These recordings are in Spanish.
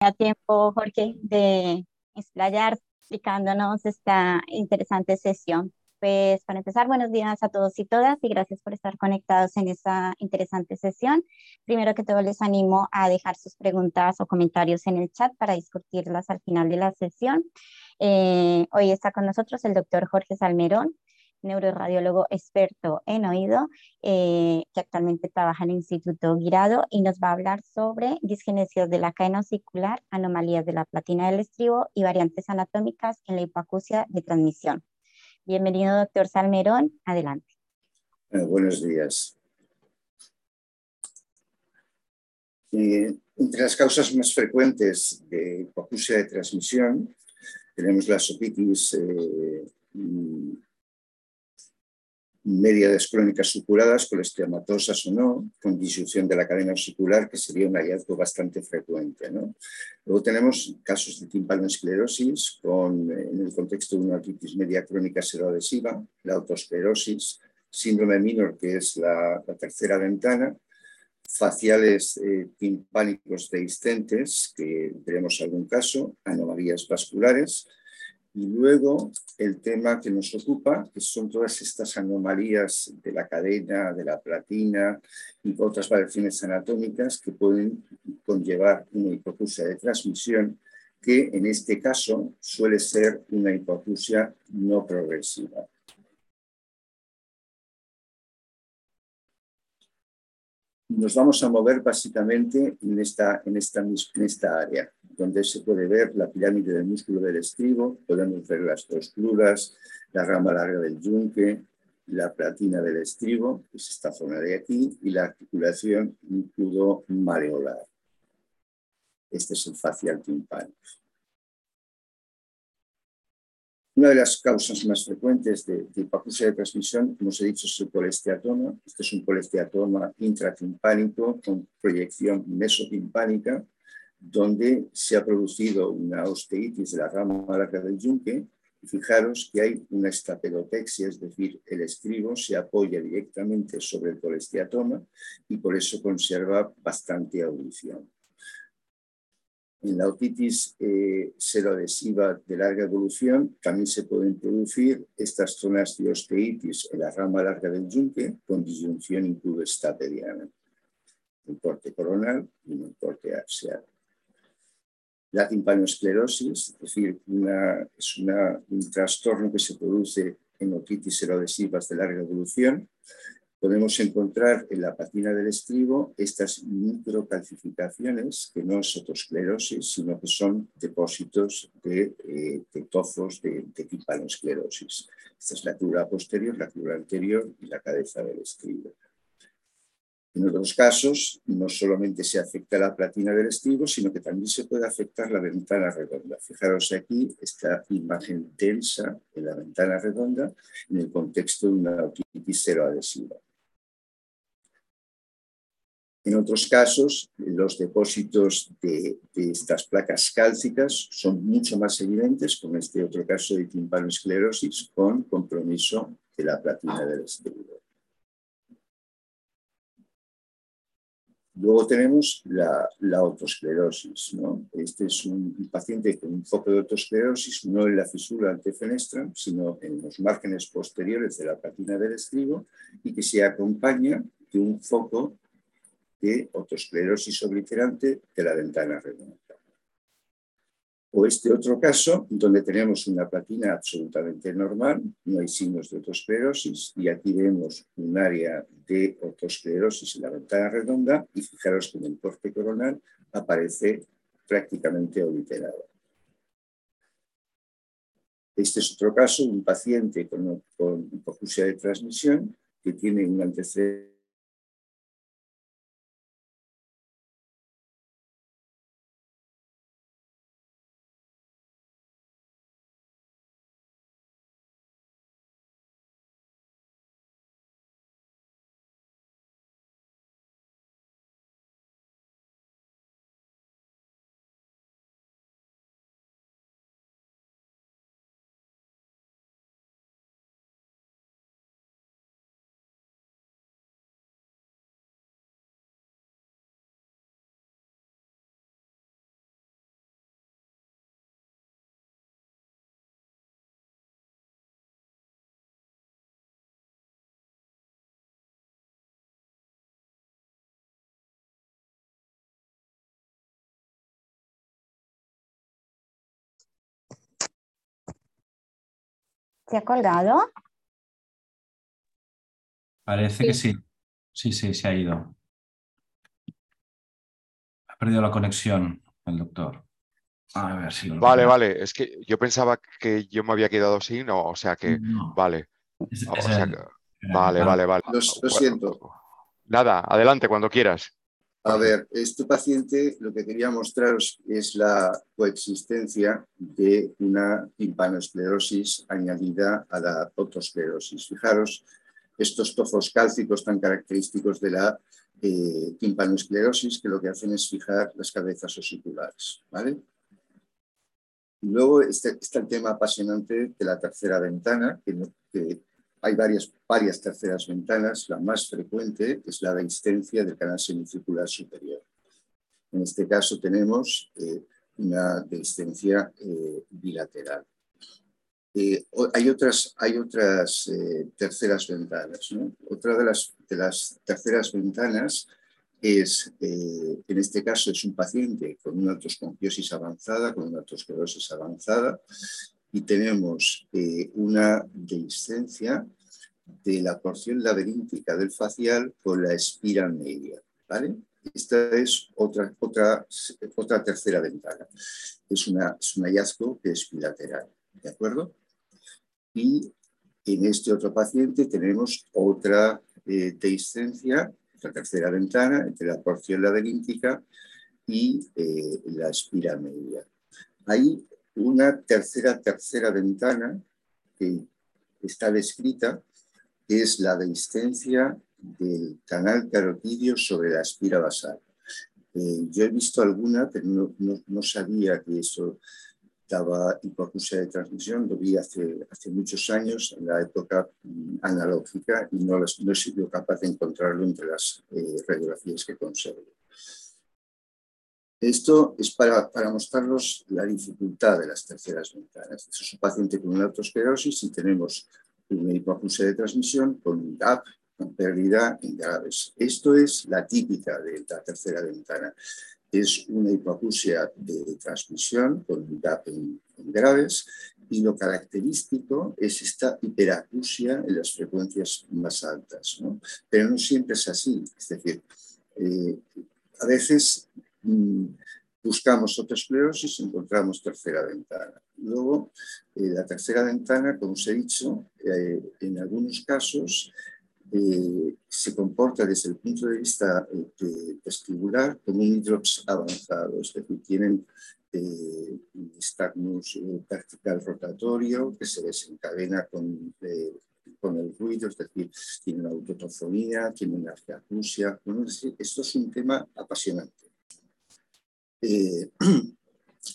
a tiempo, Jorge, de explayar explicándonos esta interesante sesión. Pues para empezar, buenos días a todos y todas y gracias por estar conectados en esta interesante sesión. Primero que todo les animo a dejar sus preguntas o comentarios en el chat para discutirlas al final de la sesión. Eh, hoy está con nosotros el doctor Jorge Salmerón, neuroradiólogo experto en oído, eh, que actualmente trabaja en el Instituto Guirado y nos va a hablar sobre disgenesias de la cadena osicular, anomalías de la platina del estribo y variantes anatómicas en la hipoacusia de transmisión. Bienvenido, doctor Salmerón. Adelante. Eh, buenos días. Eh, entre las causas más frecuentes de hipoacusia de transmisión tenemos la sopitis medias crónicas supuradas, colestematosas o no, con disyunción de la cadena osicular, que sería un hallazgo bastante frecuente. Luego tenemos casos de timpanoesclerosis con, en el contexto de una otitis media crónica seroadhesiva, la autoesclerosis, síndrome minor, que es la, tercera ventana, faciales eh, timpánicos dehiscentes, que veremos algún caso, anomalías vasculares, y luego el tema que nos ocupa, que son todas estas anomalías de la cadena, de la platina y otras variaciones anatómicas que pueden conllevar una hipoacusia de transmisión, que en este caso suele ser una hipoacusia no progresiva. Nos vamos a mover básicamente en esta, en esta, en esta área donde se puede ver la pirámide del músculo del estribo, podemos ver las cluras, la rama larga del yunque, la platina del estribo, que es esta zona de aquí, y la articulación includo mareolar. Este es el facial timpánico. Una de las causas más frecuentes de, de hipoacusia de transmisión, como os he dicho, es el colesteatoma. Este es un colesteatoma intratimpánico con proyección mesotimpánica donde se ha producido una osteitis de la rama larga del yunque. Fijaros que hay una estapelotexia, es decir, el estribo se apoya directamente sobre el colesteatoma y por eso conserva bastante audición. En la otitis eh, de larga evolución también se pueden producir estas zonas de osteitis en la rama larga del yunque con disyunción incluso estapediana, un corte coronal y un corte axial. La timpanoesclerosis, es decir, es un trastorno que se produce en otitis seroadhesivas de larga evolución. Podemos encontrar en la patina del estribo estas microcalcificaciones que no es otosclerosis, sino que son depósitos de, eh, de, de, timpanoesclerosis. Esta es la crura posterior, la crura anterior y la cabeza del estribo. En otros casos, no solamente se afecta la platina del estribo, sino que también se puede afectar la ventana redonda. Fijaros aquí esta imagen densa en la ventana redonda en el contexto de una otitis seroadhesiva. En otros casos, los depósitos de, de, estas placas cálcicas son mucho más evidentes, como este otro caso de timpanoesclerosis con compromiso de la platina del estribo. Luego tenemos la, la autosclerosis. ¿no? Este es un, paciente con un foco de autosclerosis, no en la fisura antefenestra, sino en los márgenes posteriores de la patina del estribo y que se acompaña de un foco de autosclerosis obliterante de la ventana redonda. O este otro caso, donde tenemos una platina absolutamente normal, no hay signos de otosclerosis, y aquí vemos un área de otosclerosis en la ventana redonda, y fijaros que en el corte coronal aparece prácticamente obliterado. Este es otro caso, un paciente con, con de transmisión que tiene un antecedente ¿Se ha colgado? Parece que sí. Sí, sí, se ha ido. Ha perdido la conexión el doctor. A ver si lo Vale, vale. Es que yo pensaba que yo me había quedado sin, no, o sea que, vale. vale, vale, vale. Lo, siento. Nada, adelante cuando quieras. A ver, este paciente lo que quería mostraros es la coexistencia de una timpanoesclerosis añadida a la otosclerosis. Fijaros, estos tofos cálcicos tan característicos de la eh, timpanoesclerosis que lo que hacen es fijar las cabezas osiculares. ¿vale? Luego está, el tema apasionante de la tercera ventana, que, hay varias, varias terceras ventanas. La más frecuente es la dehiscencia del canal semicircular superior. En este caso tenemos eh, una dehiscencia eh, bilateral. Eh, hay otras, hay otras terceras ventanas. Otra de las, de las terceras ventanas es, en este caso, es un paciente con una artroscopiosis avanzada, con una artrosclerosis avanzada, y tenemos eh, una dehiscencia de la porción laberíntica del facial con la espira media. ¿vale? Esta es otra, otra, otra tercera ventana. Es, un hallazgo que es bilateral. ¿De acuerdo? Y en este otro paciente tenemos otra eh, dehiscencia la tercera ventana entre la porción laberíntica y eh, la espira media. Hay una tercera, tercera ventana que está descrita, es la dehiscencia del canal carotidio sobre la espira basal. Eh, yo he visto alguna, pero no, no sabía que eso daba hipoacusia de transmisión, lo vi hace, hace muchos años, en la época mm, analógica, y no, no he sido capaz de encontrarlo entre las eh, radiografías que conservo. Esto es para, para mostrarnos la dificultad de las terceras ventanas. es un paciente con una autosclerosis y tenemos una hipoacusia de transmisión con un DAP, con pérdida en graves. Esto es la típica de la tercera ventana es una hipoacusia de transmisión con DAP en, graves y lo característico es esta hiperacusia en las frecuencias más altas. Pero no siempre es así. Es decir, eh, a veces buscamos otra esclerosis y encontramos tercera ventana. Luego, eh, la tercera ventana, como os he dicho, eh, en algunos casos eh, se comporta desde el punto de vista vestibular como un hidrox avanzado, es decir, tienen un estagmus vertical rotatorio que se desencadena con, el ruido, es decir, tiene una autotofonía, tiene una esto es un tema apasionante.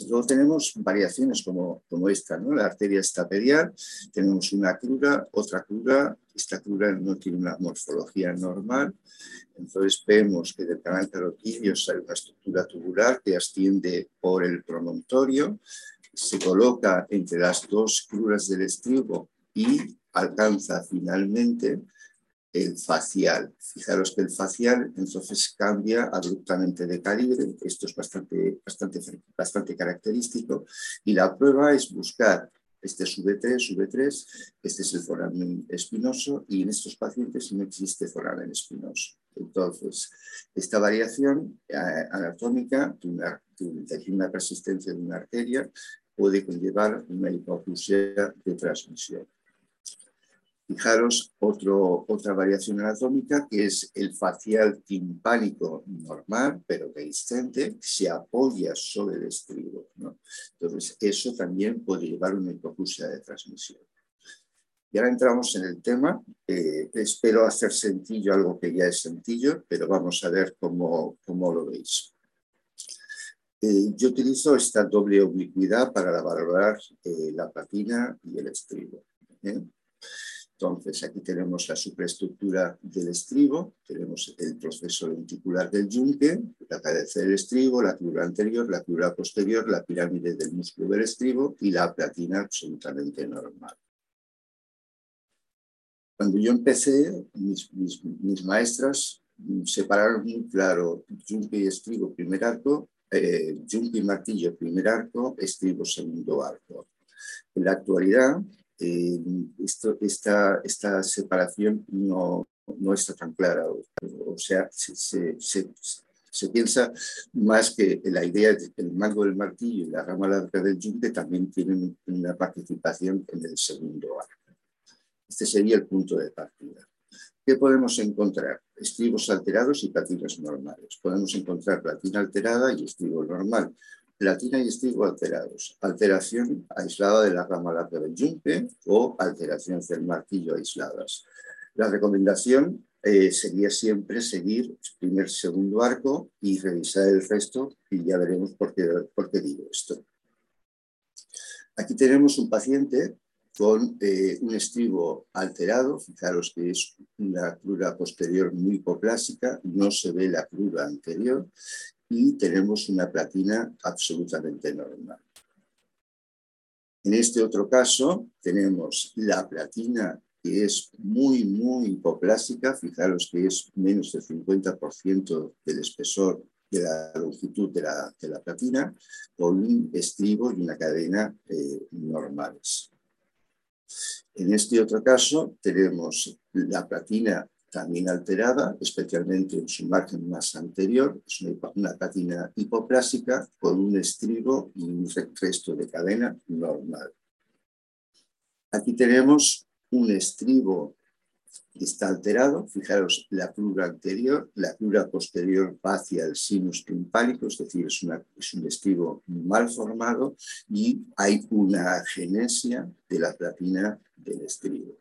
Luego tenemos variaciones como, como esta, la arteria estapedial, tenemos una crura, otra crura, esta crura no tiene una morfología normal, entonces vemos que del canal carotidio sale una estructura tubular que asciende por el promontorio, se coloca entre las dos cruras del estribo y alcanza finalmente el facial. Fijaros que el facial entonces cambia abruptamente de calibre, esto es bastante, bastante, bastante característico, y la prueba es buscar este es V3, V3, este es el foramen espinoso y en estos pacientes no existe foramen espinoso. Entonces, esta variación eh, anatómica de una, de una persistencia de una arteria puede conllevar una hipoacusia de transmisión. Fijaros otra variación anatómica que es el facial timpánico normal, pero dehiscente, se apoya sobre el estribo. Entonces, eso también puede llevar a una hipocusia de transmisión. Y ahora entramos en el tema. espero hacer sencillo algo que ya es sencillo, pero vamos a ver cómo, cómo lo veis. Eh, yo utilizo esta doble oblicuidad para valorar eh, la patina y el estribo. Entonces, aquí tenemos la superestructura del estribo, tenemos el proceso lenticular del yunque, la cabeza del estribo, la crura anterior, la crura posterior, la pirámide del músculo del estribo y la platina absolutamente normal. Cuando yo empecé, mis, maestras separaron muy claro yunque y estribo primer arco, eh, yunque y martillo primer arco, estribo segundo arco. En la actualidad, eh, esto, esta, esta separación no, no está tan clara. O sea, se, se, piensa más que la idea de que el mango del martillo y la rama larga del yunque también tienen una participación en el segundo arco. Este sería el punto de partida. ¿Qué podemos encontrar? Estribos alterados y platinas normales. Podemos encontrar platina alterada y estribo normal. Platina y estribo alterados. Alteración aislada de la rama larga del yunque o alteraciones del martillo aisladas. La recomendación eh, sería siempre seguir primer, segundo arco y revisar el resto y ya veremos por qué, digo esto. Aquí tenemos un paciente con eh, un estribo alterado, fijaros que es una cruda posterior muy hipoplásica, no se ve la cruda anterior y tenemos una platina absolutamente normal. En este otro caso tenemos la platina que es muy, muy hipoplásica, fijaros que es menos del 50% del espesor de la longitud de la, de la, platina, con un estribo y una cadena eh, normales. En este otro caso tenemos la platina también alterada, especialmente en su margen más anterior, es una, platina hipoplásica con un estribo y un resto de cadena normal. Aquí tenemos un estribo que está alterado. Fijaros, la crura anterior, la crura posterior va hacia el sinus timpánico, es decir, es, es, un estribo mal formado y hay una agenesia de la platina del estribo.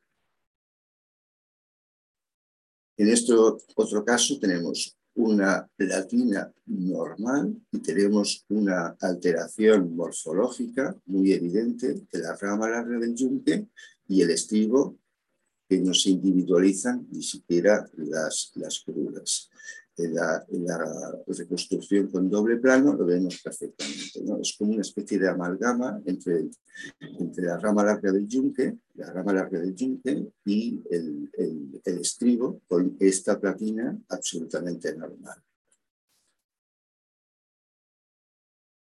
En este otro caso tenemos una platina normal y tenemos una alteración morfológica muy evidente de la rama larga del yunque y el estribo que no se individualizan ni siquiera las, las crudas. En la, reconstrucción con doble plano lo vemos perfectamente. ¿no? Es como una especie de amalgama entre, entre la rama larga del yunque, la rama larga del yunque y el, el estribo con esta platina absolutamente normal.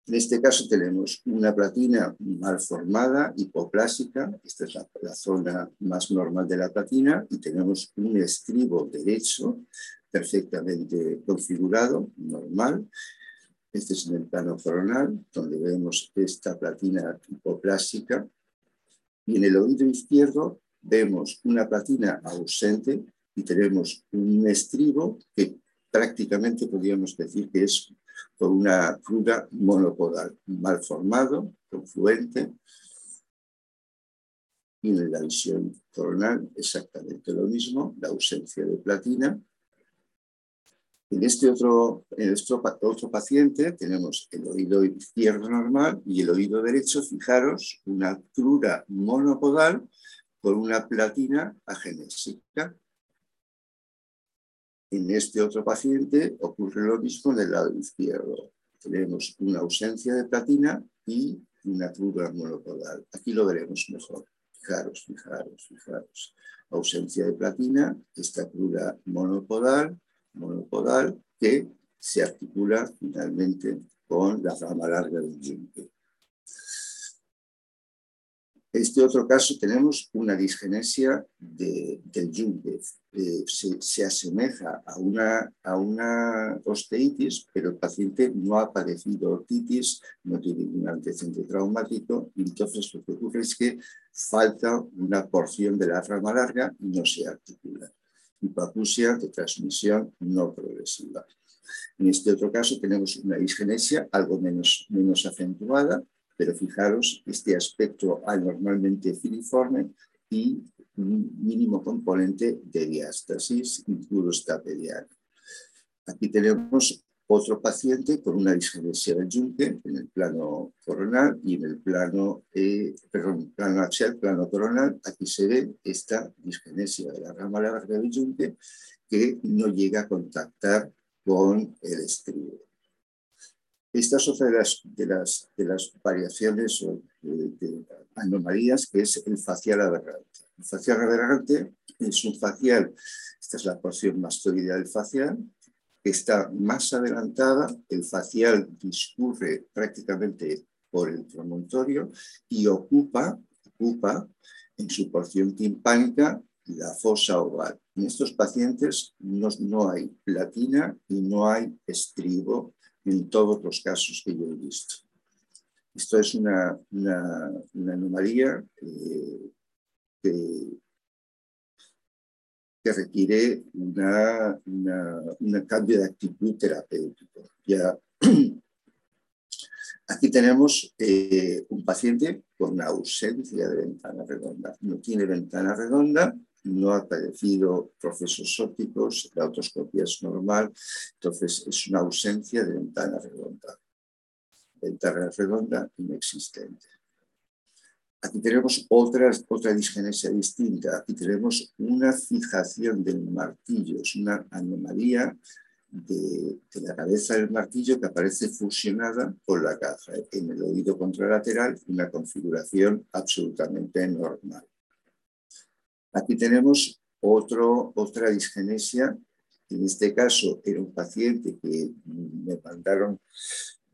En este caso tenemos una platina mal formada, hipoplásica, esta es la, zona más normal de la platina, y tenemos un estribo derecho perfectamente configurado, normal. Este es en el plano coronal, donde vemos esta platina hipoplásica. Y en el oído izquierdo vemos una platina ausente y tenemos un estribo que prácticamente podríamos decir que es por una cruda monopodal, mal formado, confluente, y en la visión coronal exactamente lo mismo, la ausencia de platina. En este otro, en este otro paciente tenemos el oído izquierdo normal y el oído derecho, fijaros, una cruda monopodal con una platina agenésica. En este otro paciente ocurre lo mismo en el lado izquierdo. Tenemos una ausencia de platina y una cruda monopodal. Aquí lo veremos mejor. Fijaros, fijaros, fijaros. Ausencia de platina, esta cruda monopodal, monopodal que se articula finalmente con la rama larga del yunque este otro caso tenemos una disgenesia del yunque. Eh, se, asemeja a una, osteitis, pero el paciente no ha padecido otitis, no tiene ningún antecedente traumático, entonces lo que ocurre es que falta una porción de la rama larga y no se articula. Hipacusia de transmisión no progresiva. En este otro caso tenemos una disgenesia algo menos, menos acentuada, pero fijaros este aspecto anormalmente filiforme y mínimo componente de diástasis, incluso estapediana. Aquí tenemos otro paciente con una disgenesia del yunque en el plano coronal y en el plano, eh, perdón, plano axial, plano coronal, aquí se ve esta disgenesia de la rama larga del yunque que no llega a contactar con el estribo. Esta es otra de las, de las, variaciones o de, anomalías que es el facial aberrante. El facial aberrante es un facial, esta es la porción mastoidea del facial, está más adelantada, el facial discurre prácticamente por el promontorio y ocupa ocupa en su porción timpánica la fosa oval. En estos pacientes no, hay platina y no hay estribo en todos los casos que yo he visto. Esto es una, anomalía eh, que, requiere un cambio de actitud terapéutico. Ya Aquí tenemos eh, un paciente con ausencia de ventana redonda. No tiene ventana redonda, no ha padecido procesos ópticos, la autoscopia es normal, entonces es una ausencia de ventana redonda. Ventana redonda inexistente. Aquí tenemos otra, otra disgenesia distinta. Aquí tenemos una fijación del martillo, es una anomalía de, la cabeza del martillo que aparece fusionada con la caja en el oído contralateral, una configuración absolutamente normal. Aquí tenemos otro, otra disgenesia. En este caso era un paciente que me mandaron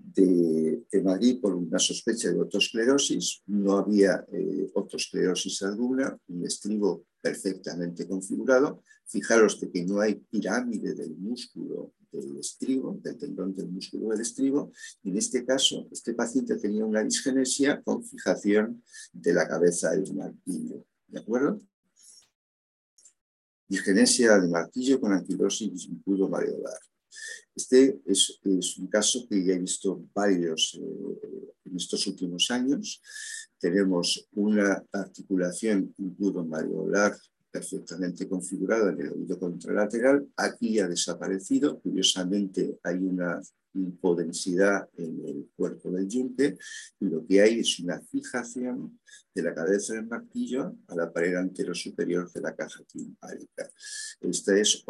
de, Madrid por una sospecha de otosclerosis. No había eh, otosclerosis alguna, un estribo perfectamente configurado. Fijaros de que no hay pirámide del músculo del estribo, del tendón del músculo del estribo. En este caso, este paciente tenía una disgenesia con fijación de la cabeza del martillo. ¿De acuerdo? Disgenesia de martillo con anquilosis impudo mareolar. Este es, un caso que ya he visto varios eh, en estos últimos años. Tenemos una articulación impudo mareolar perfectamente configurada en el oído contralateral. Aquí ha desaparecido. Curiosamente, hay una hipodensidad en el cuerpo del yunque y lo que hay es una fijación de la cabeza del martillo a la pared antero superior de la caja timpánica. Esta es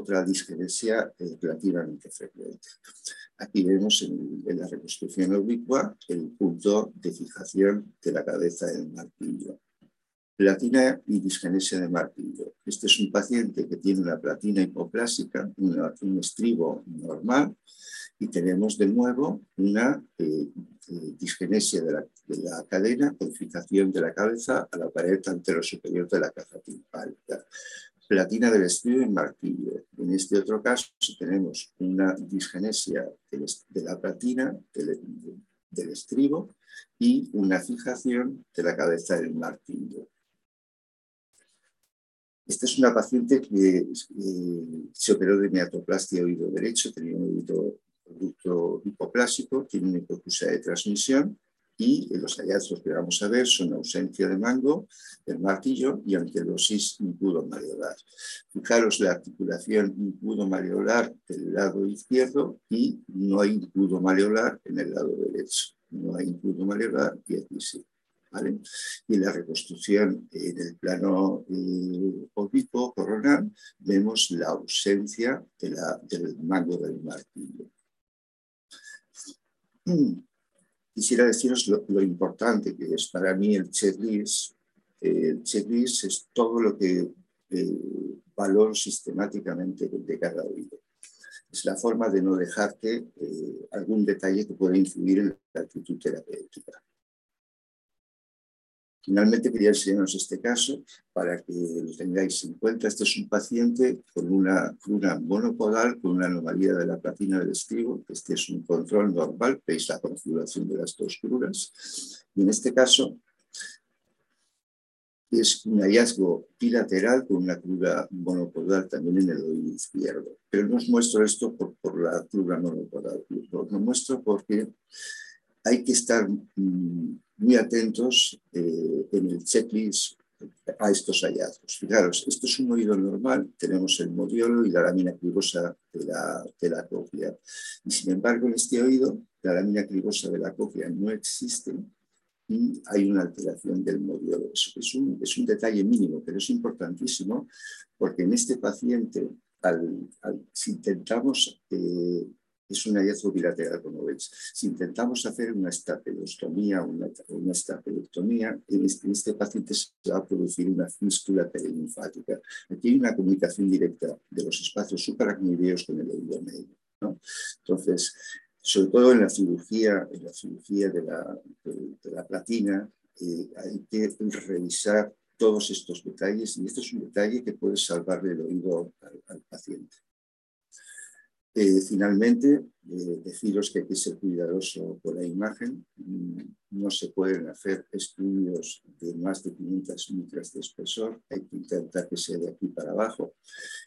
otra disgenesia eh, relativamente frecuente. Aquí vemos en, en la reconstrucción oblicua el punto de fijación de la cabeza del martillo platina y disgenesia de martillo. Este es un paciente que tiene una platina hipoplásica, un estribo normal, y tenemos de nuevo una eh, eh, disgenesia de la, cadena con fijación de la cabeza a la pared superior de la caja timpánica. Platina del estribo y martillo. En este otro caso tenemos una disgenesia de la platina, del, del estribo, y una fijación de la cabeza del martillo. Esta es una paciente que eh, se operó de miatoplastia oído derecho, tenía un oído producto hipoplásico, tiene una hipocusia de transmisión y los hallazgos que vamos a ver son ausencia de mango del martillo y anquilosis impudo mareolar. Fijaros la articulación impudo mareolar del lado izquierdo y no hay impudo mareolar en el lado derecho. No hay impudo mareolar y aquí sí. Y en la reconstrucción en el plano eh, coronal vemos la ausencia del mango del martillo. Quisiera deciros lo, importante que es para mí el checklist. El checklist es todo lo que eh, valoro sistemáticamente de cada oído. Es la forma de no dejarte eh, algún detalle que pueda influir en la actitud terapéutica. Finalmente quería enseñaros este caso para que lo tengáis en cuenta. Este es un paciente con una cruna monopodal, con una anomalía de la platina del estribo. Este es un control normal, veis la configuración de las dos cruras. Y en este caso es un hallazgo bilateral con una crura monopodal también en el oído izquierdo. Pero no os muestro esto por, la crura monopodal, lo muestro porque hay que estar mm, muy atentos eh, en el checklist a estos hallazgos. Fijaros, esto es un oído normal, tenemos el modiolo y la lámina cribosa de la, de la cóclea. Y sin embargo, en este oído, la lámina cribosa de la cóclea no existe y hay una alteración del modiolo. Es, un, es un detalle mínimo, pero es importantísimo porque en este paciente, al, si intentamos eh, es un hallazgo bilateral, como veis. Si intentamos hacer una estapelostomía una, una estapelectomía, en este, paciente se va a producir una fístula perilinfática. Aquí hay una comunicación directa de los espacios supraracnoideos con el oído medio. Entonces, sobre todo en la cirugía, en la cirugía de la, de, la platina, eh, hay que revisar todos estos detalles y este es un detalle que puede salvarle el oído al paciente. Eh, finalmente, eh, deciros que hay que ser cuidadoso con la imagen. Mm, no se pueden hacer estudios de más de 500 micras de espesor. Hay que intentar que sea de aquí para abajo.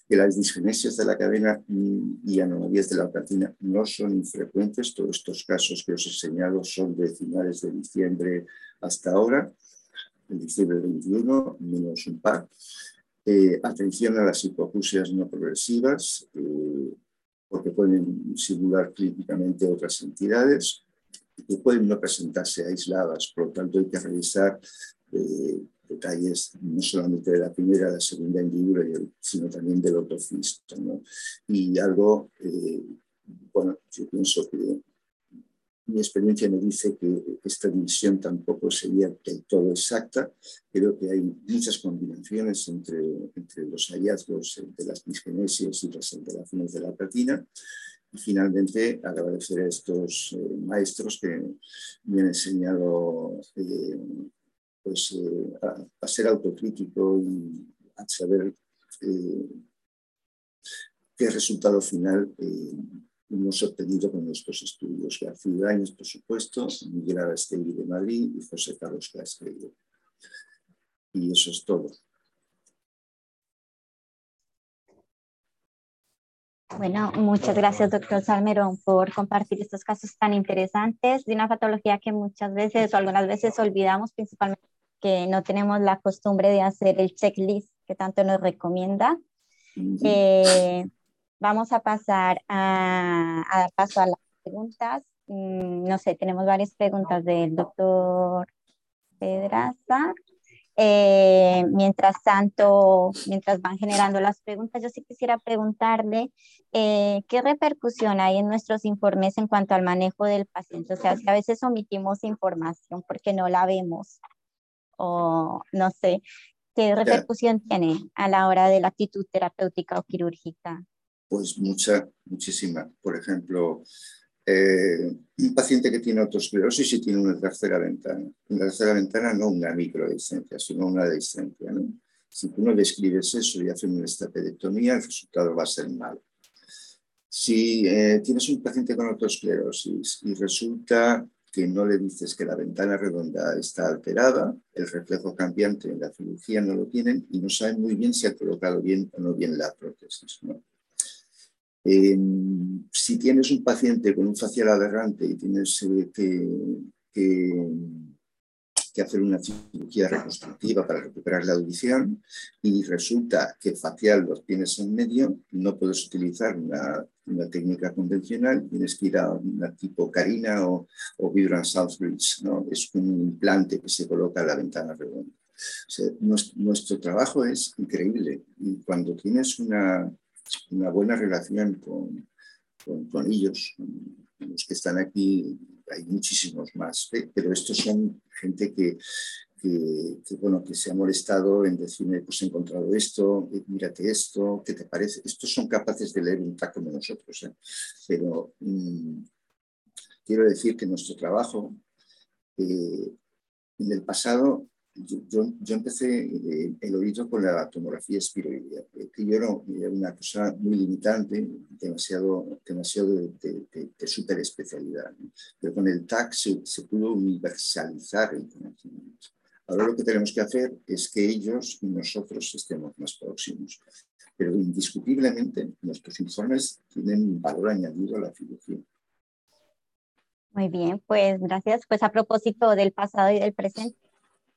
Que las disgenesias de la cadena mm, y anomalías de la platina no son infrecuentes. Todos estos casos que os he señalado son de finales de diciembre hasta ahora, en diciembre 21, menos un par. Eh, atención a las hipoacusias no progresivas porque pueden simular clínicamente otras entidades que pueden no presentarse aisladas, por lo tanto hay que revisar eh, detalles no solamente de la primera, la segunda hendidura, sino también del otro ¿no? Y algo, eh, bueno, yo pienso que mi experiencia me dice que esta división tampoco sería del todo exacta. Creo que hay muchas combinaciones entre, los hallazgos de las disgenesias y las alteraciones de la platina. Y finalmente, agradecer a estos eh, maestros que me han enseñado eh, pues, eh, a, ser autocrítico y a saber qué resultado final hemos obtenido con nuestros estudios. García Ibáñez, por supuesto, Miguel Arastegui de Madrid y José Carlos Castrillo. Y eso es todo. Bueno, muchas gracias, doctor Salmerón, por compartir estos casos tan interesantes de una patología que muchas veces o algunas veces olvidamos, principalmente que no tenemos la costumbre de hacer el checklist que tanto nos recomienda. Vamos a pasar a, dar paso a las preguntas. Mm, no sé, tenemos varias preguntas del doctor Pedraza. Eh, mientras tanto, mientras van generando las preguntas, yo sí quisiera preguntarle eh, qué repercusión hay en nuestros informes en cuanto al manejo del paciente. O sea, si a veces omitimos información porque no la vemos o no sé, qué repercusión tiene a la hora de la actitud terapéutica o quirúrgica. Pues mucha, muchísima. Por ejemplo, eh, un paciente que tiene autoesclerosis y tiene una tercera ventana. Una tercera ventana no una microdescencia, sino una descencia. ¿no? Si tú no describes eso y haces una estapedectomía, el resultado va a ser malo. Si eh, tienes un paciente con autoesclerosis y resulta que no le dices que la ventana redonda está alterada, el reflejo cambiante en la cirugía no lo tienen y no saben muy bien si ha colocado bien o no bien la prótesis. Eh, si tienes un paciente con un facial aberrante y tienes eh, que, hacer una cirugía reconstructiva para recuperar la audición y resulta que facial lo tienes en medio, no puedes utilizar una, técnica convencional, tienes que ir a una tipo Carina o, o Vibrant Southbridge. ¿no? Es un implante que se coloca en la ventana redonda. nuestro, trabajo es increíble y cuando tienes una, una buena relación con, con, ellos, los que están aquí, hay muchísimos más, ¿eh? pero estos son gente que, que, bueno, que se ha molestado en decirme, pues he encontrado esto, eh, mírate esto, ¿qué te parece? Estos son capaces de leer un taco de nosotros, ¿eh? pero mm, quiero decir que nuestro trabajo en el pasado yo, yo, empecé eh, el oído con la tomografía espiroidea, que yo era, una cosa muy limitante, demasiado, demasiado de, de, super especialidad. Pero con el TAC se, se, pudo universalizar el conocimiento. Ahora lo que tenemos que hacer es que ellos y nosotros estemos más próximos. Pero indiscutiblemente nuestros informes tienen valor añadido a la cirugía. Muy bien, pues gracias. Pues a propósito del pasado y del presente,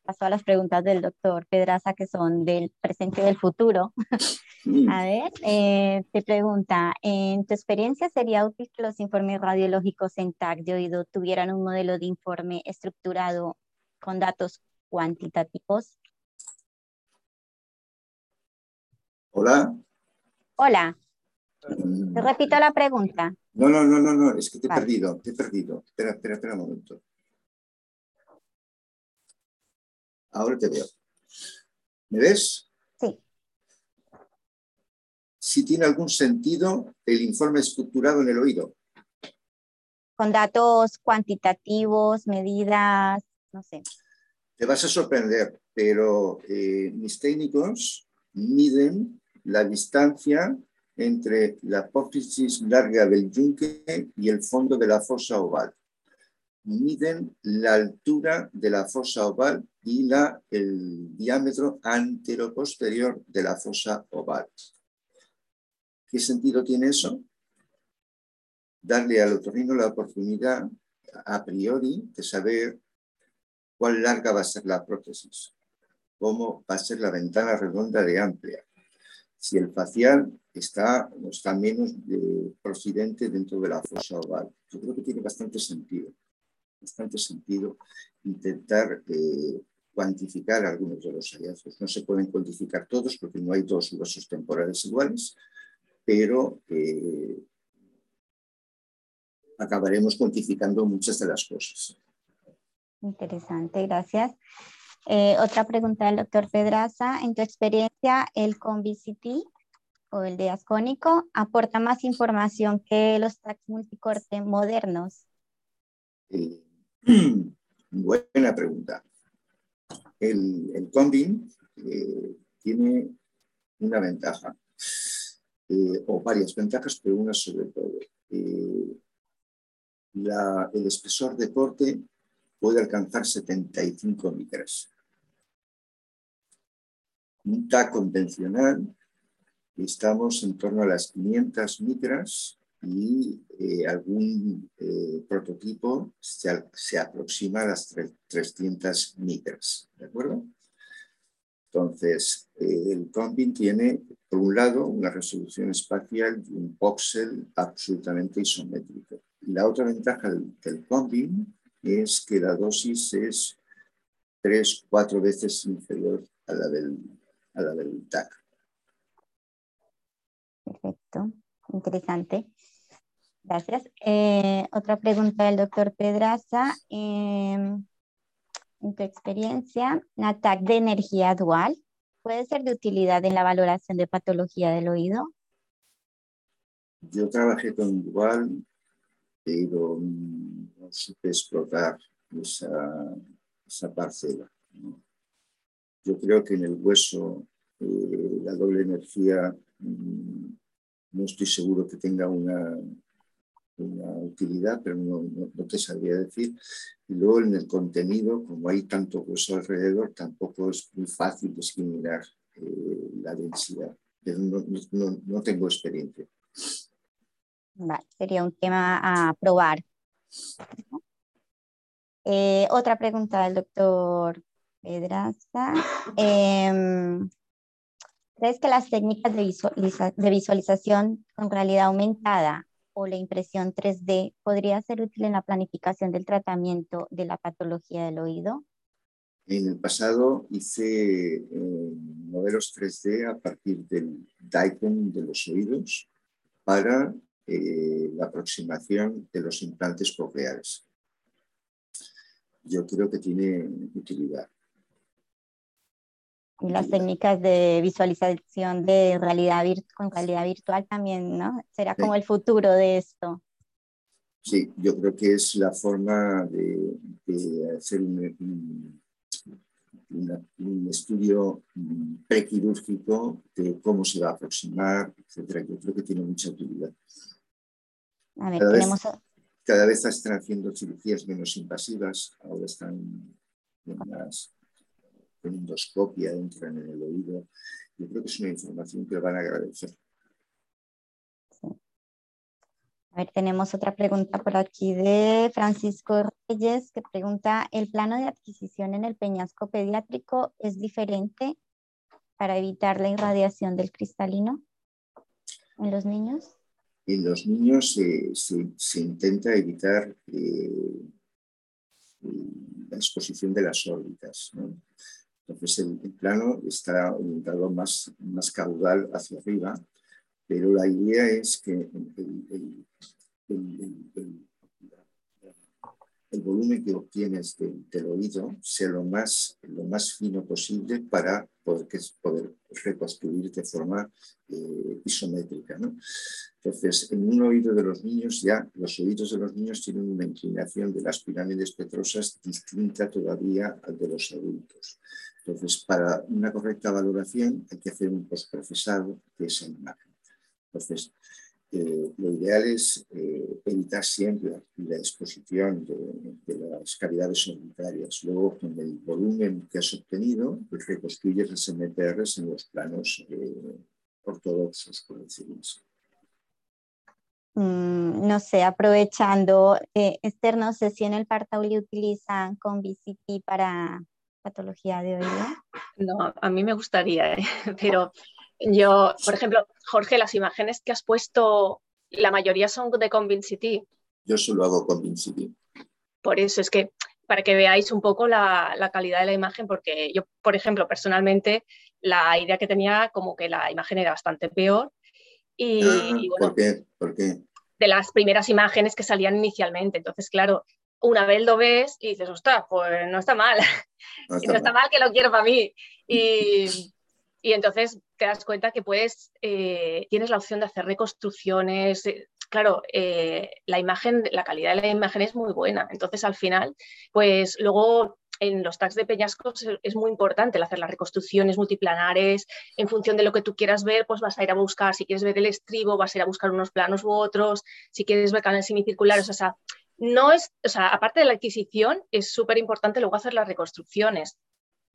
paso a las preguntas del doctor Pedraza, que son del presente y del futuro. a ver, eh, te pregunta, ¿en tu experiencia sería útil que los informes radiológicos en TAC de oído tuvieran un modelo de informe estructurado con datos cuantitativos? Hola. Hola. Mm. Te repito la pregunta. No, no, no, no, no, es que te he perdido, te he perdido. Espera, espera, espera un momento. Ahora te veo. ¿Me ves? Sí. Si tiene algún sentido el informe estructurado en el oído. Con datos cuantitativos, medidas, no sé. Te vas a sorprender, pero eh, mis técnicos miden la distancia entre la apófisis larga del yunque y el fondo de la fosa oval. Miden la altura de la fosa oval y la, el diámetro anteroposterior de la fosa oval. ¿Qué sentido tiene eso? Darle al otorrino la oportunidad a priori de saber cuál larga va a ser la prótesis, cómo va a ser la ventana redonda de amplia, si el facial está está menos de procedente dentro de la fosa oval. Yo creo que tiene bastante sentido, bastante sentido intentar eh, cuantificar algunos de los hallazgos. No se pueden cuantificar todos porque no hay dos huesos temporales iguales, pero eh, acabaremos cuantificando muchas de las cosas. Interesante, gracias. Eh, otra pregunta del doctor Pedraza. En tu experiencia, ¿el CONVCT o el de ascónico aporta más información que los tags multicorte modernos? Eh, buena pregunta. El, el eh, tiene una ventaja, o varias ventajas, pero una sobre todo. el espesor de corte puede alcanzar 75 micras un TAC convencional, estamos en torno a las 500 micras y eh, algún eh, prototipo se, aproxima a las 300 micras, ¿de acuerdo? Entonces, eh, el Combin tiene, por un lado, una resolución espacial y un voxel absolutamente isométrico. La otra ventaja del, del es que la dosis es tres, cuatro veces inferior a la del a la del TAC. Perfecto, interesante. Gracias. Eh, otra pregunta del doctor Pedraza. Em, en tu experiencia, ¿la TAC de energía dual puede ser de utilidad en la valoración de patología del oído? Yo trabajé con dual, pero no supe explotar esa, esa parcela. Yo creo que en el hueso eh, la doble energía mm, no estoy seguro que tenga una, utilidad, pero no, te sabría decir. Y luego en el contenido, como hay tanto hueso alrededor, tampoco es muy fácil discriminar eh, la densidad. Pero no, tengo experiencia. sería un tema a probar. Eh, otra pregunta del doctor Pedraza. Em, ¿Crees que las técnicas de, visualización con realidad aumentada o la impresión 3D podría ser útil en la planificación del tratamiento de la patología del oído? En el pasado hice eh, modelos 3D a partir del DICOM de los oídos para eh, la aproximación de los implantes cocleares. Yo creo que tiene utilidad. Las técnicas de visualización de realidad con realidad virtual también, ¿no? Será como el futuro de esto. Sí, yo creo que es la forma de, hacer un, estudio prequirúrgico de cómo se va a aproximar, etcétera. Yo creo que tiene mucha utilidad. A ver, cada, tenemos... vez, cada vez están haciendo cirugías menos invasivas, ahora están más endoscopia entran en el oído. Yo creo que es una información que van a agradecer. A ver, tenemos otra pregunta por aquí de Francisco Reyes que pregunta, ¿el plano de adquisición en el peñasco pediátrico es diferente para evitar la irradiación del cristalino en los niños? En los niños se, intenta evitar eh, la exposición de las órbitas. ¿no? Entonces el, plano está orientado más, más caudal hacia arriba, pero la idea es que el volumen que obtienes del oído sea lo más, lo más fino posible para poder, poder reconstruir de forma eh, isométrica. Entonces, en un oído de los niños ya, los oídos de los niños tienen una inclinación de las pirámides petrosas distinta todavía al de los adultos. Entonces, para una correcta valoración hay que hacer un postprocesado de esa imagen. Entonces, eh, lo ideal es eh, evitar siempre la exposición de, las cavidades orbitarias. Luego, con el volumen que has obtenido, pues reconstruyes las MPRs en los planos eh, ortodoxos, por decirlo así. Mm, no sé, aprovechando, Esther, no sé si en el Partauli utilizan con VCT para patología de oído. No, a mí me gustaría, pero yo, por ejemplo, Jorge, las imágenes que has puesto, la mayoría son de Convincity. Yo solo hago Convincity. Por eso es que, para que veáis un poco la, calidad de la imagen, porque yo, por ejemplo, personalmente, la idea que tenía como que la imagen era bastante peor. Y, ah, ¿Por qué? ¿Por qué? De las primeras imágenes que salían inicialmente. Entonces, claro, una vez lo ves y dices, ostras, pues no está mal. No está, no está mal que lo quiero para mí. Y, y entonces te das cuenta que puedes, eh, tienes la opción de hacer reconstrucciones. Eh, claro, eh, la imagen, la calidad de la imagen es muy buena. Entonces, al final, pues luego en los tags de peñascos es muy importante el hacer las reconstrucciones multiplanares. En función de lo que tú quieras ver, pues vas a ir a buscar, si quieres ver el estribo, vas a ir a buscar unos planos u otros. Si quieres ver canales semicirculares, o sea, no es, o sea, aparte de la adquisición, es súper importante luego hacer las reconstrucciones.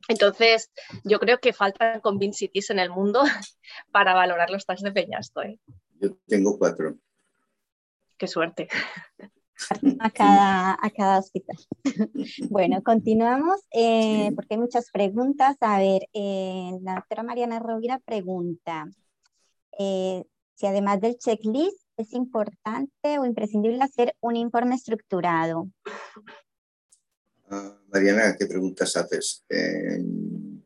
Entonces, yo creo que faltan convincitis en el mundo para valorar los tags de Peñasco. ¿eh? Yo tengo cuatro. Qué suerte. A cada, a cada hospital. Bueno, continuamos eh, porque hay muchas preguntas. A ver, eh, la doctora Mariana Rovira pregunta si además del checklist es importante o imprescindible hacer un informe estructurado. Mariana, ¿qué preguntas haces? Em,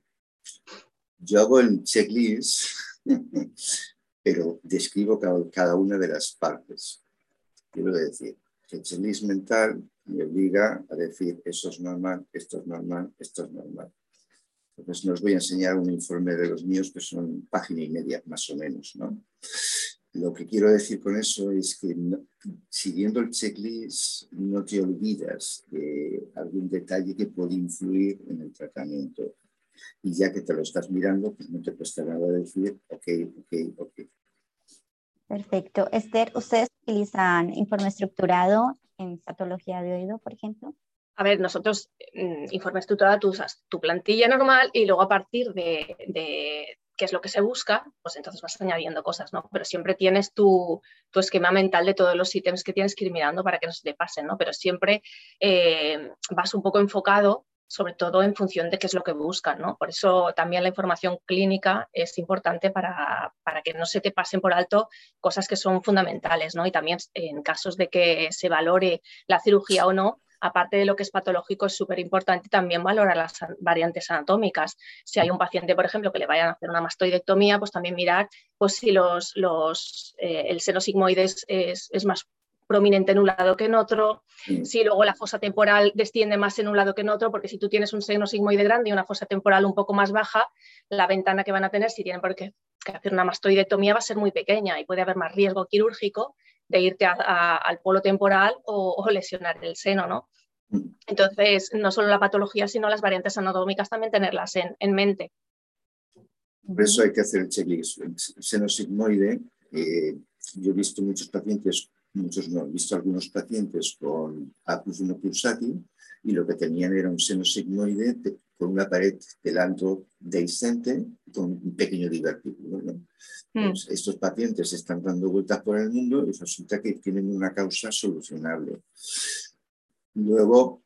yo hago el checklist, pero describo cada, una de las partes. Quiero decir, el checklist mental me obliga a decir eso es normal, esto es normal, esto es normal. Entonces, no os voy a enseñar un informe de los míos que son página y media, más o menos, ¿no? Lo que quiero decir con eso es que siguiendo el checklist no te olvidas de algún detalle que puede influir en el tratamiento. Y ya que te lo estás mirando, pues no te cuesta nada decir, ok, ok, ok. Perfecto. Esther, ¿ustedes utilizan informe estructurado en patología de oído, por ejemplo? A ver, nosotros, mm, informe estructurado, tú usas tu plantilla normal y luego a partir de, qué es lo que se busca, pues entonces vas añadiendo cosas, ¿no? Pero siempre tienes tu, esquema mental de todos los ítems que tienes que ir mirando para que no se te pasen, ¿no? Pero siempre eh, vas un poco enfocado, sobre todo en función de qué es lo que buscan, ¿no? Por eso también la información clínica es importante para, para que no se te pasen por alto cosas que son fundamentales, ¿no? Y también en casos de que se valore la cirugía o no, aparte de lo que es patológico, es súper importante también valorar las variantes anatómicas. Si hay un paciente, por ejemplo, que le vayan a hacer una mastoidectomía, pues también mirar pues, si los, los, eh, el seno sigmoides es, es, más prominente en un lado que en otro, si luego la fosa temporal desciende más en un lado que en otro, porque si tú tienes un seno sigmoide grande y una fosa temporal un poco más baja, la ventana que van a tener, si tienen por qué hacer una mastoidectomía, va a ser muy pequeña y puede haber más riesgo quirúrgico de irte al polo temporal o, lesionar el seno, ¿no? Entonces, no solo la patología, sino las variantes anatómicas también tenerlas en, mente. Por eso hay que hacer el checklist. El seno sigmoide, eh, yo he visto muchos pacientes, muchos no, he visto algunos pacientes con apus 1 pulsati y lo que tenían era un seno sigmoide con una pared delante deiscente con un pequeño divertículo. Mm. Pues estos pacientes están dando vueltas por el mundo y resulta que tienen una causa solucionable. Luego,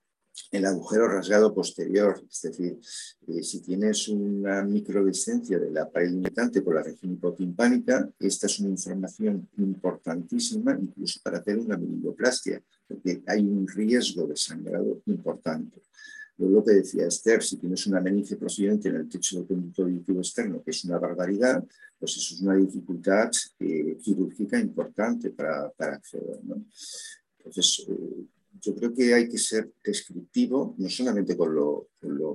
el agujero rasgado posterior, es decir, eh, si tienes una microdescencia de la pared limitante por la región hipotimpánica, esta es una información importantísima incluso para hacer una minimoplastia, porque hay un riesgo de sangrado importante. Lo que decía Esther, si tienes una meninge procedente en el techo del conducto auditivo externo, que es una barbaridad, pues eso es una dificultad eh, quirúrgica importante para, acceder. Entonces, eh, yo creo que hay que ser descriptivo, no solamente con lo,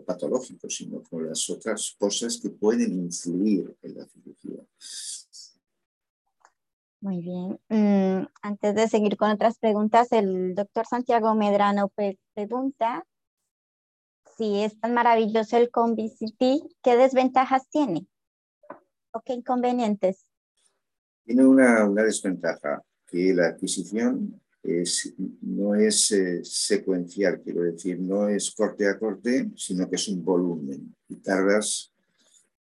patológico, sino con las otras cosas que pueden influir en la cirugía. Muy bien. Mm, antes de seguir con otras preguntas, el doctor Santiago Medrano pregunta si es tan maravilloso el ConVCT, ¿qué desventajas tiene? ¿O qué inconvenientes? Tiene una, una desventaja, que la adquisición no es eh, secuencial, quiero decir, no es corte a corte, sino que es un volumen. Y tardas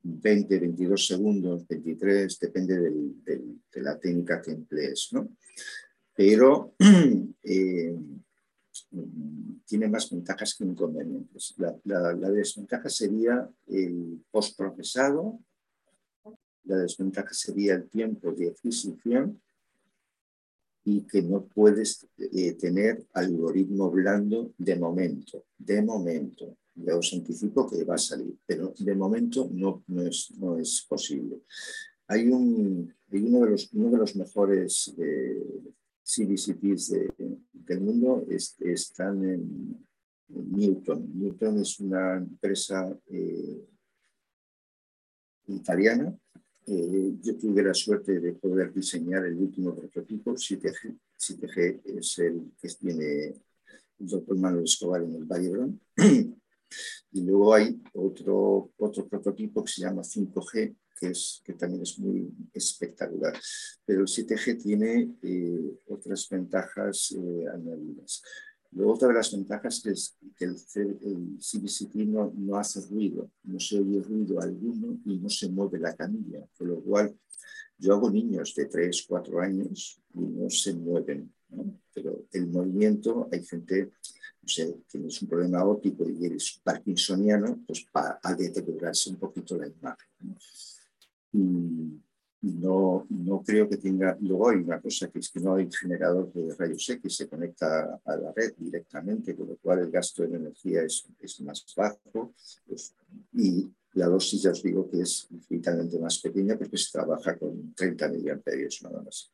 20, 22 segundos, 23, depende de la técnica que emplees. ¿no? Pero eh, tiene más ventajas que inconvenientes. La, la desventaja sería el postprocesado, la desventaja sería el tiempo de adquisición y que no puedes eh, tener algoritmo blando de momento, de momento. Ya os anticipo que va a salir, pero de momento no, no, es, no es posible. Hay, un, uno, de los, uno de los mejores eh, CBCTs del mundo, es, están en, Newton. Newton es una empresa eh, italiana eh, yo tuve la suerte de poder diseñar el último prototipo, 7G. 7G es el que tiene el doctor Manuel Escobar en el Valle Y luego hay otro, otro prototipo que se llama 5G, que, es, que también es muy espectacular. Pero el 7G tiene eh, otras ventajas eh, añadidas. Luego, otra de las ventajas es que el, CBCT no, no, hace ruido, no se oye ruido alguno y no se mueve la camilla, con lo cual yo hago niños de 3, 4 años y no se mueven, pero el movimiento, hay gente, no sé, tienes un problema óptico y eres parkinsoniano, pues va a deteriorarse un poquito la imagen. Y, no, no creo que tenga, luego hay una cosa que es que no hay generador de rayos X, se conecta a la red directamente, con lo cual el gasto de energía es, es más bajo pues, y la dosis ya os digo que es infinitamente más pequeña porque se trabaja con 30 miliamperios nada más.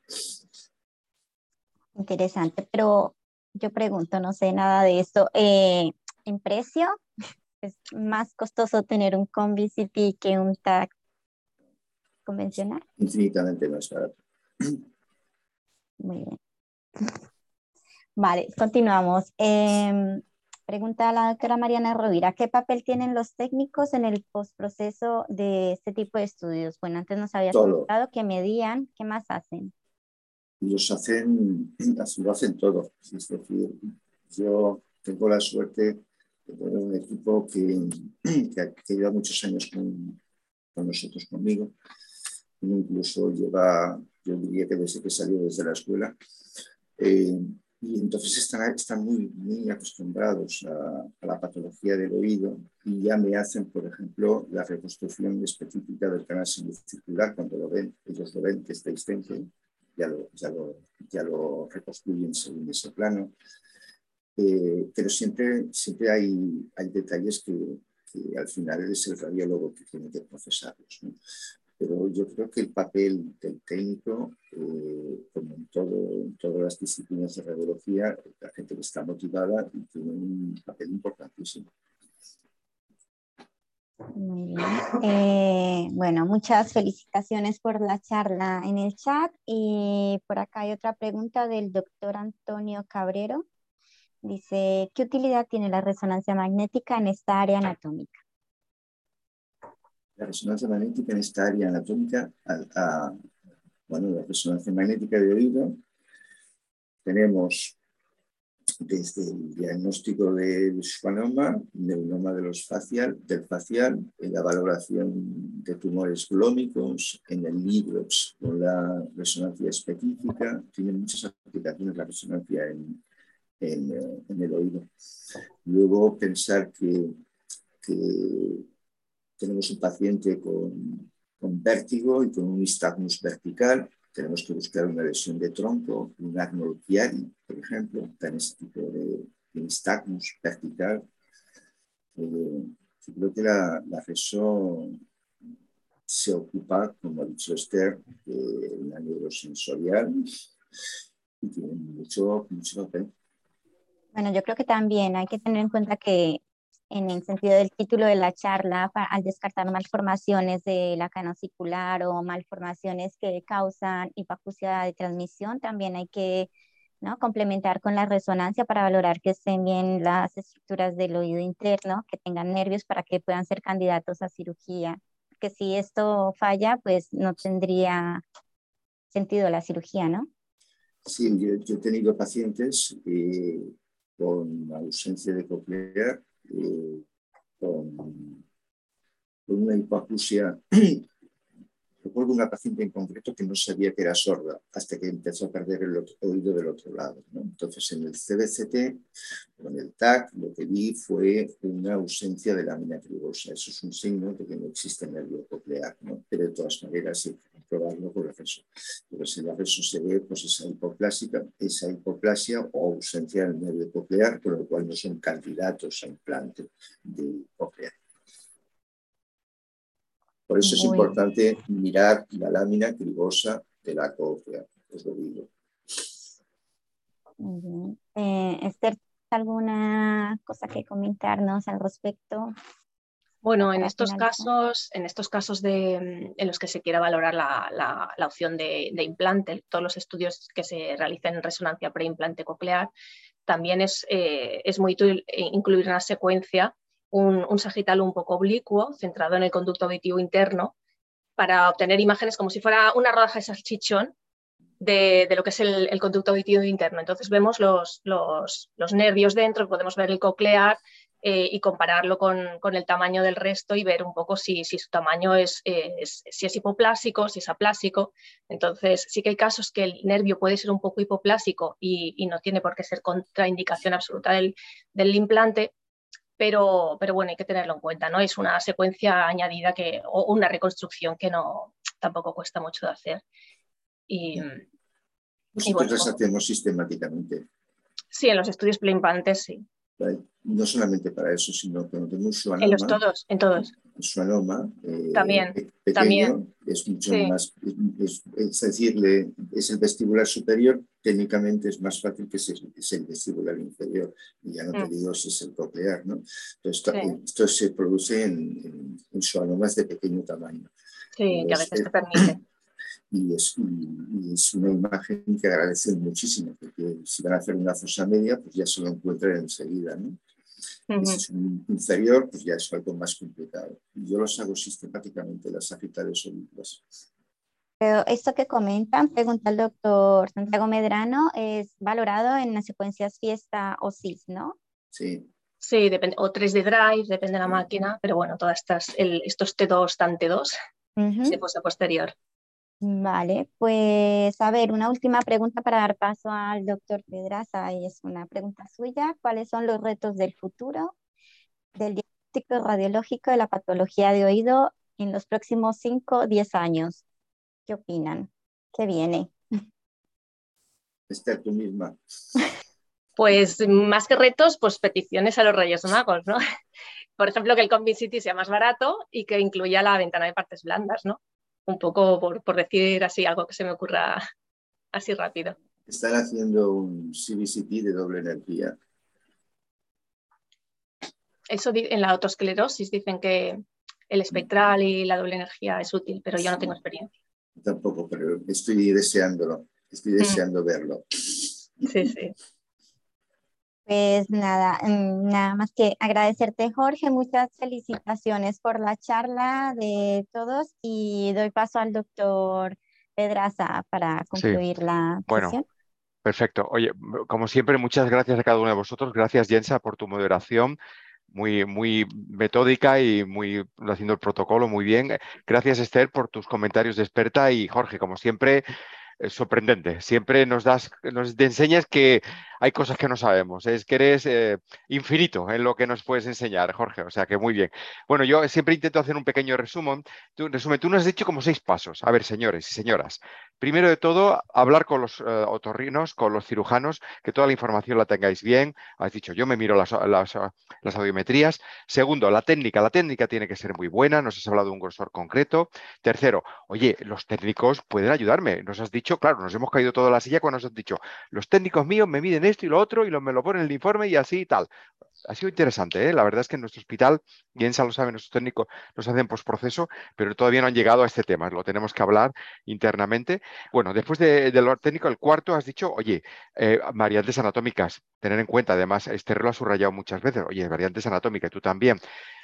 Interesante, pero yo pregunto, no sé nada de esto. Eh, ¿En precio es más costoso tener un Combi que un TAC convencional? Infinitamente más barato. Muy bien. Vale, continuamos. Em, pregunta a la doctora Mariana Rovira, ¿qué papel tienen los técnicos en el postproceso de este tipo de estudios? Bueno, antes nos había comentado que medían, ¿qué más hacen? Ellos hacen, lo hacen todo. Es decir, yo tengo la suerte de tener un equipo que, que, lleva muchos años con, con nosotros, conmigo, incluso lleva, yo diría que desde que salió desde la escuela. Eh, y entonces están, están muy, acostumbrados a, la patología del oído y ya me hacen, por ejemplo, la reconstrucción específica del canal semicircular. Cuando lo ven, ellos lo ven que está extenso, ya lo, ya lo, ya lo reconstruyen según ese plano. Eh, pero siempre, siempre hay, hay detalles que, al final es el radiólogo que tiene que procesarlos. Pero yo creo que el papel del técnico, eh, como en, todo, todas las disciplinas de radiología, la gente que está motivada tiene un papel importantísimo. Muy bien. Eh, bueno, muchas felicitaciones por la charla en el chat. Y por acá hay otra pregunta del doctor Antonio Cabrero. Dice, ¿qué utilidad tiene la resonancia magnética en esta área anatómica? La resonancia magnética en esta área anatómica, bueno, la resonancia magnética de oído, tenemos desde el diagnóstico del schwannoma, neuroma de los facial, del facial, en la valoración de tumores glómicos, en el libro con la resonancia específica, tiene muchas aplicaciones la resonancia en, en, el oído. Luego pensar que, que tenemos un paciente con, con vértigo y con un nistagmus vertical, tenemos que buscar una lesión de tronco, un Chiari, por ejemplo, en ese tipo de, nistagmus vertical. Eh, yo creo que la, la RESO se ocupa, como ha dicho Esther, de la neurosensorial y tiene mucho, mucho papel. Bueno, yo creo que también hay que tener en cuenta que en el sentido del título de la charla, al descartar malformaciones de la canocicular o malformaciones que causan hipacusia de transmisión, también hay que ¿no? complementar con la resonancia para valorar que estén bien las estructuras del oído interno, que tengan nervios para que puedan ser candidatos a cirugía. Que si esto falla, pues no tendría sentido la cirugía, ¿no? Sí, yo, he tenido pacientes eh, con ausencia de coclear eh, con, una hipoacusia. Recuerdo una paciente en concreto que no sabía que era sorda hasta que empezó a perder el oído del otro lado. Entonces, en el CBCT, con el TAC, lo que vi fue una ausencia de lámina cribosa. Eso es un signo de que no existe nervio coclear, pero de todas maneras hay que probarlo con reso. Pero si el reso se ve pues, esa hipoplásica, esa hipoplasia o ausencia del nervio coclear, con lo cual no son candidatos a implante de coclear. Por eso es importante mirar la lámina cribosa de la cóclea, os lo digo. Eh, Esther, ¿alguna cosa que comentarnos al respecto? Bueno, en estos casos, en estos casos de, en los que se quiera valorar la, opción de, implante, todos los estudios que se realicen en resonancia preimplante coclear, también es, eh, es muy útil incluir una secuencia un, sagital un poco oblicuo, centrado en el conducto auditivo interno, para obtener imágenes como si fuera una rodaja de salchichón de, lo que es el, conducto auditivo interno. Entonces vemos los, los, nervios dentro, podemos ver el coclear eh, y compararlo con, el tamaño del resto y ver un poco si, si su tamaño es, si es hipoplásico, si es aplásico. Entonces sí que hay casos que el nervio puede ser un poco hipoplásico y, no tiene por qué ser contraindicación absoluta del, del implante, pero, pero bueno, hay que tenerlo en cuenta, ¿no? Es una secuencia añadida que, o una reconstrucción que no tampoco cuesta mucho de hacer. Y, Nosotros hacemos sistemáticamente. Sí, en los estudios pleimplantes sí no solamente para eso, sino tengo un suanoma. En los todos, en todos. Un suanoma eh, también, pequeño, también. es mucho más, es, decir, es el vestibular superior, técnicamente es más fácil que es el vestibular inferior, y ya no te mm. digo si es el coclear, ¿no? esto, esto, se produce en, en, suanomas de pequeño tamaño. Sí, que a veces te permite y es, una imagen que agradecen muchísimo, porque si van a hacer una fosa media, pues ya se lo encuentran enseguida. ¿no? Si es un inferior, pues ya es algo más complicado. Yo los hago sistemáticamente, las sagitales oblicuas. Pero esto que comentan, pregunta el doctor Santiago Medrano, es valorado en las secuencias fiesta o CIS, ¿no? Sí. Sí, depende, o 3 de drive, depende de la máquina, pero bueno, todas estas, estos T2, tan T2, de fosa posterior. Vale, pues a ver, una última pregunta para dar paso al doctor Pedraza y es una pregunta suya. ¿Cuáles son los retos del futuro del diagnóstico radiológico de la patología de oído en los próximos 5 o 10 años? ¿Qué opinan? ¿Qué viene? Está tú misma. Pues más que retos, pues peticiones a los Reyes Magos, ¿no? Por ejemplo, que el Convincity sea más barato y que incluya la ventana de partes blandas, ¿no? Un poco por, decir así algo que se me ocurra así rápido. Están haciendo un CBCT de doble energía. Eso en la autoesclerosis dicen que el espectral y la doble energía es útil, pero yo no tengo experiencia. Tampoco, pero estoy deseándolo, estoy mm. deseando verlo. Sí, sí. Pues nada, mm, nada más que agradecerte, Jorge. Muchas felicitaciones por la charla de todos y doy paso al doctor Pedraza para concluir la bueno, sesión. Perfecto. Oye, como siempre, muchas gracias a cada uno de vosotros. Gracias, Jensa, por tu moderación. Muy, muy metódica y muy haciendo el protocolo muy bien. Gracias, Esther, por tus comentarios de experta y Jorge, como siempre, es sorprendente. Siempre nos das, nos enseñas que hay cosas que no sabemos. Es que eres eh, infinito en lo que nos puedes enseñar, Jorge. O sea que muy bien. Bueno, yo siempre intento hacer un pequeño resumen. Tú, resumen, tú nos has dicho como seis pasos. A ver, señores y señoras. Primero de todo, hablar con los eh, otorrinos, con los cirujanos, que toda la información la tengáis bien. Has dicho, yo me miro las, audiometrías. Segundo, la técnica. La técnica tiene que ser muy buena. Nos has hablado de un grosor concreto. Tercero, oye, los técnicos pueden ayudarme. Nos has dicho, claro, nos hemos caído toda la silla cuando nos has dicho, los técnicos míos me miden esto y lo otro y lo, me lo pone en el informe y así y tal. Ha sido interesante, ¿eh? la verdad es que en nuestro hospital, bien se lo saben nuestros técnicos, nos hacen postproceso, pero todavía no han llegado a este tema, lo tenemos que hablar internamente. Bueno, después de, lo técnico, el cuarto has dicho, oye, eh, variantes anatómicas, tener en cuenta, además, Esther lo ha subrayado muchas veces, oye, variantes anatómicas, tú también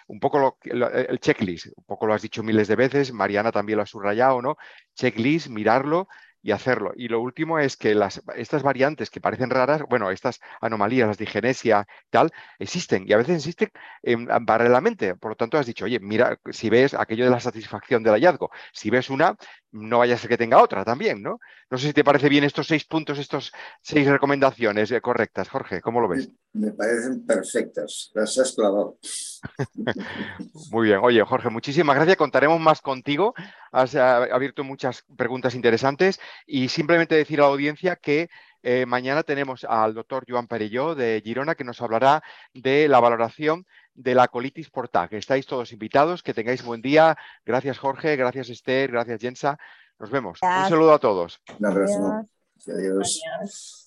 un poco lo, el checklist, un poco lo has dicho miles de veces, Mariana también lo ha subrayado, ¿no? Checklist, mirarlo y hacerlo. Y lo último es que las, estas variantes que parecen raras, bueno, estas anomalías, las digenesia, tal, existen y a veces existen en, paralelamente. Por lo tanto, has dicho, oye, mira, si ves aquello de la satisfacción del hallazgo, si ves una, no vaya a ser que tenga otra también, ¿no? No sé si te parece bien estos seis puntos, estos seis recomendaciones eh, correctas, Jorge, ¿cómo lo ves? Me, parecen perfectas, las has clavado. Muy bien, oye, Jorge, muchísimas gracias, contaremos más contigo, has abierto muchas preguntas interesantes y simplemente decir a la audiencia que eh, mañana tenemos al doctor Joan Perelló de Girona que nos hablará de la valoración de la colitis por TAC. Estáis todos invitados, que tengáis buen día. Gracias Jorge, gracias Esther, gracias Jensa. Nos vemos. Un saludo a todos. Un abrazo. Adiós.